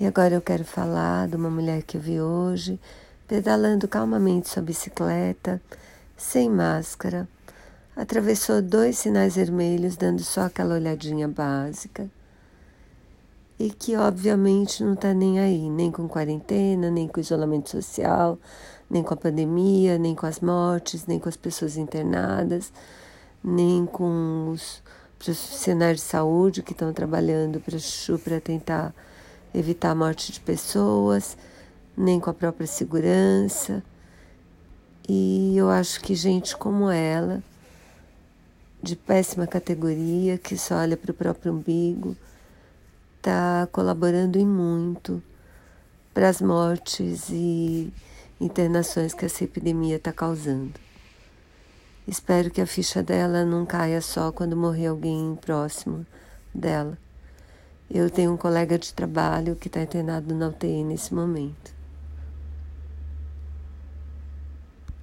E agora eu quero falar de uma mulher que eu vi hoje, pedalando calmamente sua bicicleta, sem máscara, atravessou dois sinais vermelhos, dando só aquela olhadinha básica, e que obviamente não está nem aí, nem com quarentena, nem com isolamento social, nem com a pandemia, nem com as mortes, nem com as pessoas internadas, nem com os profissionais de saúde que estão trabalhando para tentar evitar a morte de pessoas, nem com a própria segurança. E eu acho que gente como ela, de péssima categoria, que só olha para o próprio umbigo, está colaborando em muito para as mortes e internações que essa epidemia está causando. Espero que a ficha dela não caia só quando morrer alguém próximo dela. Eu tenho um colega de trabalho que está internado na UTI nesse momento.